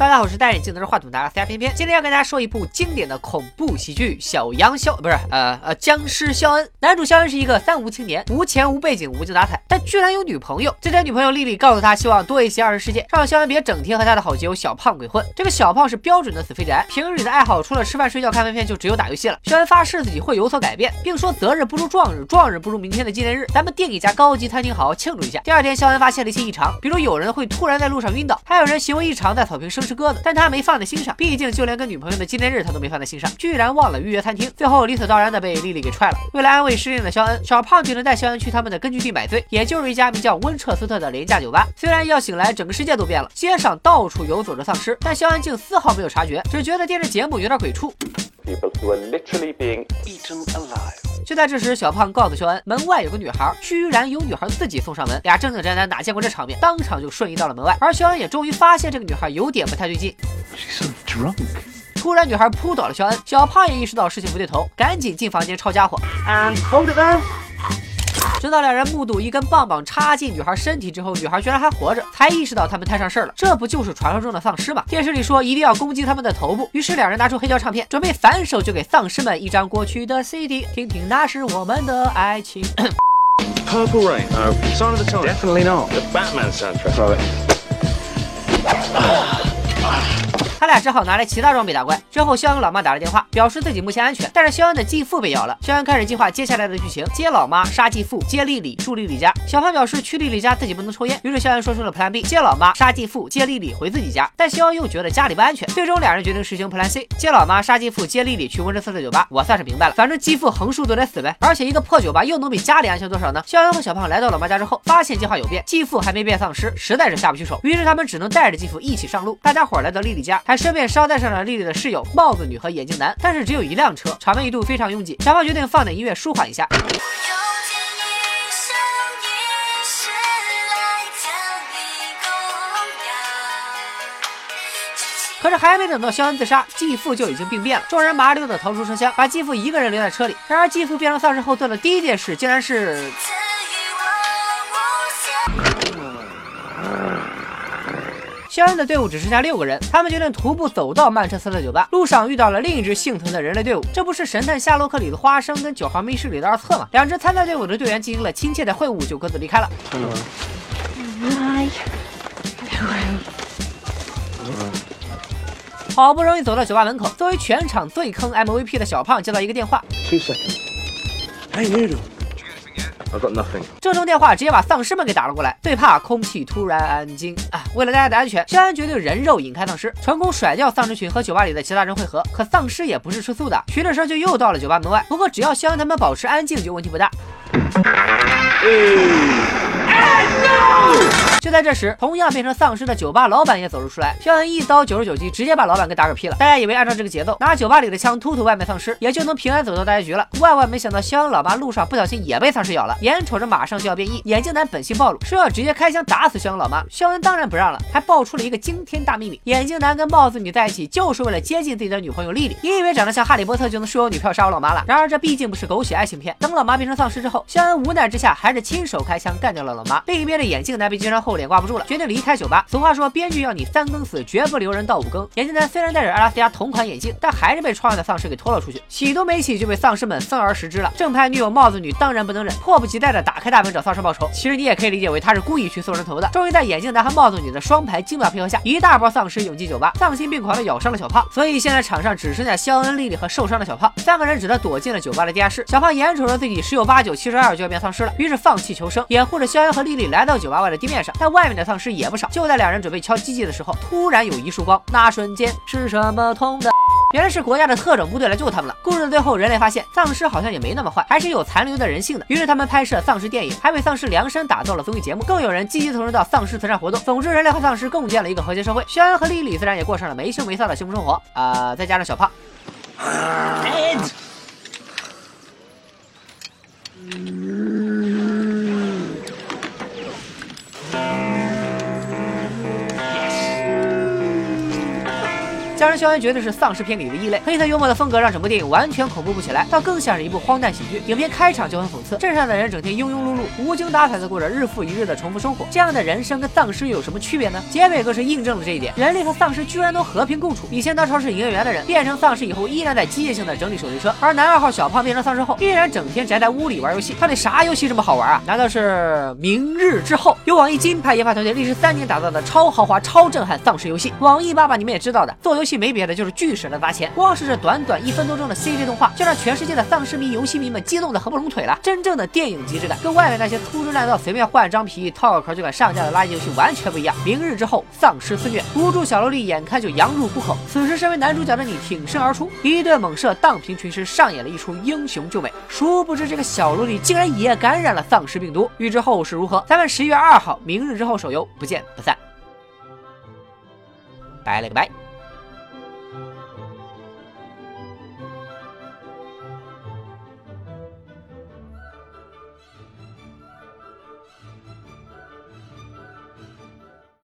大家好，我是戴眼镜拿着话筒的 C R 偏偏，今天要跟大家说一部经典的恐怖喜剧《小羊肖》，不是呃呃僵尸肖恩。男主肖恩是一个三无青年，无钱无背景无精打采，但居然有女朋友。这天，女朋友丽丽告诉他，希望多一些二人世界，让肖恩别整天和他的好基友小胖鬼混。这个小胖是标准的死肥宅，平日里的爱好除了吃饭睡觉看片片，就只有打游戏了。肖恩发誓自己会有所改变，并说择日不如撞日，撞日不如明天的纪念日，咱们订一家高级餐厅好好庆祝一下。第二天，肖恩发现了一些异常，比如有人会突然在路上晕倒，还有人行为异常在草坪生吃鸽子，但他没放在心上，毕竟就连跟女朋友的纪念日他都没放在心上，居然忘了预约餐厅，最后理所当然的被丽丽给踹了。为了安慰失恋的肖恩，小胖决定带肖恩去他们的根据地买醉，也就是一家名叫温彻斯特的廉价酒吧。虽然一觉醒来，整个世界都变了，街上到处游走着丧尸，但肖恩竟丝毫没有察觉，只觉得电视节目有点鬼畜。people who are literally being eaten alive. 就在这时，小胖告诉肖恩，门外有个女孩，居然有女孩自己送上门。俩正经宅男哪见过这场面，当场就瞬移到了门外。而肖恩也终于发现这个女孩有点不太对劲。She's so drunk. 突然，女孩扑倒了肖恩，小胖也意识到事情不对头，赶紧进房间抄家伙。And hold it there. 直到两人目睹一根棒棒插进女孩身体之后，女孩居然还活着，才意识到他们摊上事儿了。这不就是传说中的丧尸吗？电视里说一定要攻击他们的头部，于是两人拿出黑胶唱片，准备反手就给丧尸们一张过去的 CD，听听那是我们的爱情。Purple Rain. Sign of the Times. Definitely not. The Batman soundtrack. 他俩只好拿来其他装备打怪。之后，肖恩老妈打了电话，表示自己目前安全，但是肖恩的继父被咬了。肖恩开始计划接下来的剧情：接老妈，杀继父，接丽丽，住丽丽家。小胖表示去丽丽家自己不能抽烟，于是肖恩说出了 Plan B：接老妈，杀继父，接丽丽回自己家。但肖恩又觉得家里不安全，最终两人决定实行 Plan C：接老妈，杀继父，接丽丽去温彻斯特酒吧。我算是明白了，反正继父横竖都得死呗。而且一个破酒吧又能比家里安全多少呢？肖恩和小胖来到老妈家之后，发现计划有变，继父还没变丧尸，实在是下不去手。于是他们只能带着继父一起上路。大家伙来到丽丽家，还顺便捎带上了丽丽的室友帽子女和眼镜男，但是只有一辆车，场面一度非常拥挤。小胖决定放点音乐舒缓一下。可是还没等到肖恩自杀，继父就已经病变了。众人麻溜的逃出车厢，把继父一个人留在车里。然而继父变成丧尸后做的第一件事，竟然是肖恩的队伍只剩下六个人，他们决定徒步走到曼彻斯特酒吧。路上遇到了另一支幸存的人类队伍，这不是《神探夏洛克》里的花生跟九号密室里的二特吗？两支参赛队伍的队员进行了亲切的会晤，就各自离开了。好不容易走到酒吧门口，作为全场最坑 MVP 的小胖接到一个电话，Two seconds. Hey, I've got nothing. 这通电话直接把丧尸们给打了过来，最怕空气突然安静啊！为了大家的安全，肖恩决定人肉引开丧尸，成功甩掉丧尸群和酒吧里的其他人汇合。可丧尸也不是吃素的，循着声就又到了酒吧门外。不过只要肖恩他们保持安静，就问题不大。就 在这时，同样变成丧尸的酒吧老板也走了出来。肖恩一刀九十九级，直接把老板给打嗝屁了。大家以为按照这个节奏，拿酒吧里的枪突突外面丧尸，也就能平安走到大结局了。万万没想到，肖恩老妈路上不小心也被丧尸咬了，眼瞅着马上就要变异，眼镜男本性暴露，说要直接开枪打死肖恩老妈。肖恩当然不让了，还爆出了一个惊天大秘密：眼镜男跟帽子女在一起，就是为了接近自己的女朋友丽丽。你以为长得像哈利波特就能说我女票杀我老妈了？然而这毕竟不是狗血爱情片。等老妈变成丧尸之后，肖恩无奈之下还是亲手开枪干掉了老妈。另一边的眼镜男被击伤后脸挂不住了，决定离开酒吧。俗话说，编剧要你三更死，绝不留人到五更。眼镜男虽然戴着阿拉斯加同款眼镜，但还是被窗外的丧尸给拖了出去，洗都没洗就被丧尸们分而食之了。正派女友帽子女当然不能忍，迫不及待的打开大门找丧尸报仇。其实你也可以理解为他是故意去送人头的。终于在眼镜男和帽子女的双排精妙配合下，一大波丧尸涌进酒吧，丧心病狂的咬伤了小胖。所以现在场上只剩下肖恩、丽丽和受伤的小胖，三个人只得躲进了酒吧的地下室。小胖眼瞅着自己十有八九、七十二就要变丧尸了，于是放弃求生，掩护着肖恩和丽丽来到酒吧外的地面上。但外面的丧尸也不少。就在两人准备敲机器的时候，突然有一束光，那瞬间是什么痛的？原来是国家的特种部队来救他们了。故事的最后，人类发现丧尸好像也没那么坏，还是有残留的人性的。于是他们拍摄丧尸电影，还为丧尸量身打造了综艺节目，更有人积极投入到丧尸慈善活动。总之，人类和丧尸共建了一个和谐社会。肖恩和莉莉自然也过上了没羞没臊的幸福生活。啊、再加上小胖。人肖恩绝对是丧尸片里的异类，黑色幽默的风格让整部电影完全恐怖不起来，倒更像是一部荒诞喜剧。影片开场就很讽刺，镇上的人整天庸庸碌碌、无精打采的过着日复一日的重复生活，这样的人生跟丧尸又有什么区别呢？结尾更是印证了这一点，人类和丧尸居然都和平共处。以前当超市营业员的人变成丧尸以后，依然在机械性的整理手推车，而男二号小胖变成丧尸后，依然整天宅在屋里玩游戏。到底啥游戏这么好玩啊？难道是明日之后？由网易金牌研发团队历时三年打造的超豪华、超震撼丧尸游戏。网易爸爸你们也知道的，做游戏没别的，就是巨舍得砸钱。光是这短短一分多钟的 CG 动画，就让全世界的丧尸迷、游戏迷们激动的合不拢腿了。真正的电影极致感，跟外面那些粗制滥造、随便换张皮、套个壳就敢上架的垃圾游戏完全不一样。明日之后，丧尸肆虐，无助小萝莉眼看就羊入虎口。此时，身为男主角的你挺身而出，一顿猛射荡平群尸，上演了一出英雄救美。殊不知，这个小萝莉竟然也感染了丧尸病毒。欲知后事如何，咱们十一月二号《明日之后》手游不见不散。拜了个拜。